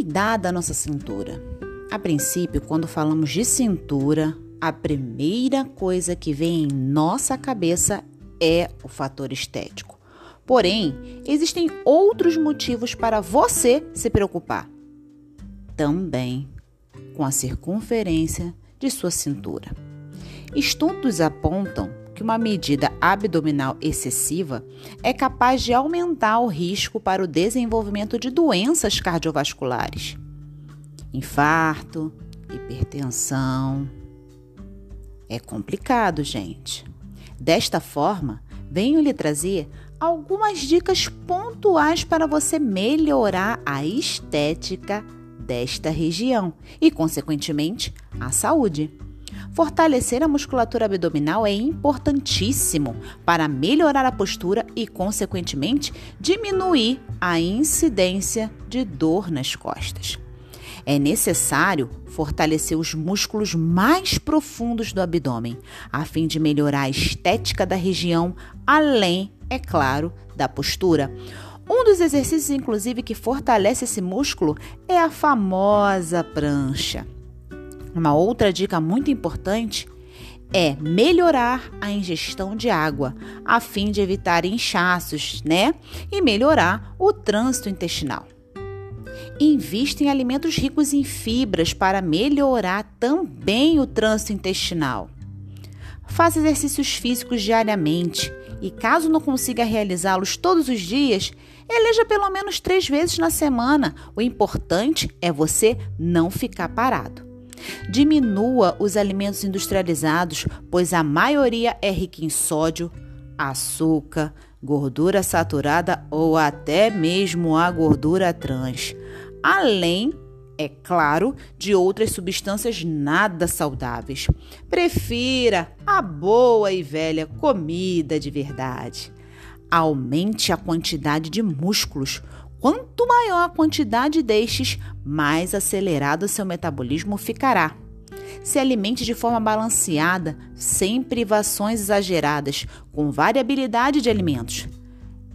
cuidar da nossa cintura? A princípio, quando falamos de cintura, a primeira coisa que vem em nossa cabeça é o fator estético. Porém, existem outros motivos para você se preocupar. Também com a circunferência de sua cintura. Estudos apontam que uma medida abdominal excessiva é capaz de aumentar o risco para o desenvolvimento de doenças cardiovasculares, infarto, hipertensão. É complicado, gente. Desta forma, venho lhe trazer algumas dicas pontuais para você melhorar a estética desta região e, consequentemente, a saúde. Fortalecer a musculatura abdominal é importantíssimo para melhorar a postura e, consequentemente, diminuir a incidência de dor nas costas. É necessário fortalecer os músculos mais profundos do abdômen, a fim de melhorar a estética da região, além, é claro, da postura. Um dos exercícios, inclusive, que fortalece esse músculo é a famosa prancha. Uma outra dica muito importante é melhorar a ingestão de água, a fim de evitar inchaços, né? E melhorar o trânsito intestinal. Invista em alimentos ricos em fibras para melhorar também o trânsito intestinal. Faça exercícios físicos diariamente e, caso não consiga realizá-los todos os dias, eleja pelo menos três vezes na semana. O importante é você não ficar parado. Diminua os alimentos industrializados, pois a maioria é rica em sódio, açúcar, gordura saturada ou até mesmo a gordura trans. Além, é claro, de outras substâncias nada saudáveis. Prefira a boa e velha comida de verdade. Aumente a quantidade de músculos Quanto maior a quantidade destes, mais acelerado seu metabolismo ficará. Se alimente de forma balanceada, sem privações exageradas, com variabilidade de alimentos.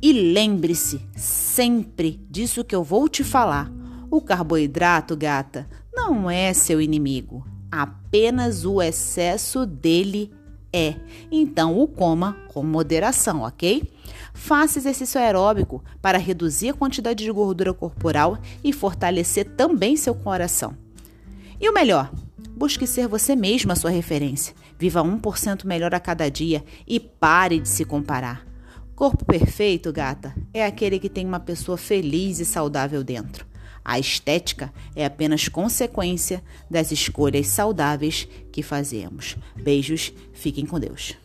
E lembre-se sempre disso que eu vou te falar. O carboidrato, gata, não é seu inimigo. Apenas o excesso dele é. Então o coma com moderação, ok? Faça exercício aeróbico para reduzir a quantidade de gordura corporal e fortalecer também seu coração. E o melhor, busque ser você mesma a sua referência. Viva 1% melhor a cada dia e pare de se comparar. Corpo perfeito, gata, é aquele que tem uma pessoa feliz e saudável dentro. A estética é apenas consequência das escolhas saudáveis que fazemos. Beijos, fiquem com Deus.